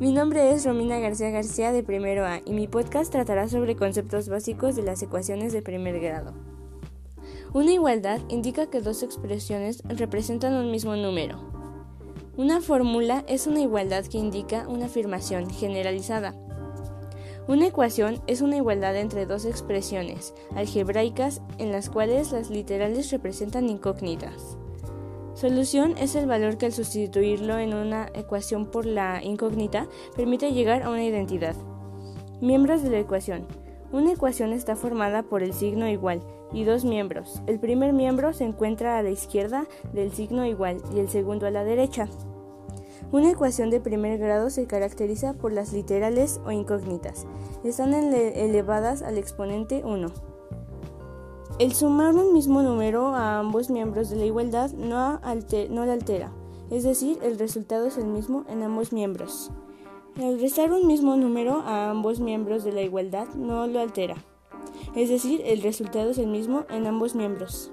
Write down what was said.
Mi nombre es Romina García García de primero A y mi podcast tratará sobre conceptos básicos de las ecuaciones de primer grado. Una igualdad indica que dos expresiones representan un mismo número. Una fórmula es una igualdad que indica una afirmación generalizada. Una ecuación es una igualdad entre dos expresiones algebraicas en las cuales las literales representan incógnitas. Solución es el valor que al sustituirlo en una ecuación por la incógnita permite llegar a una identidad. Miembros de la ecuación. Una ecuación está formada por el signo igual y dos miembros. El primer miembro se encuentra a la izquierda del signo igual y el segundo a la derecha. Una ecuación de primer grado se caracteriza por las literales o incógnitas. Están elevadas al exponente 1. El sumar un mismo número a ambos miembros de la igualdad no, la altera, es decir, el resultado es el mismo en ambos miembros. El restar un mismo número a ambos miembros de la igualdad no lo altera, es decir, el resultado es el mismo en ambos miembros.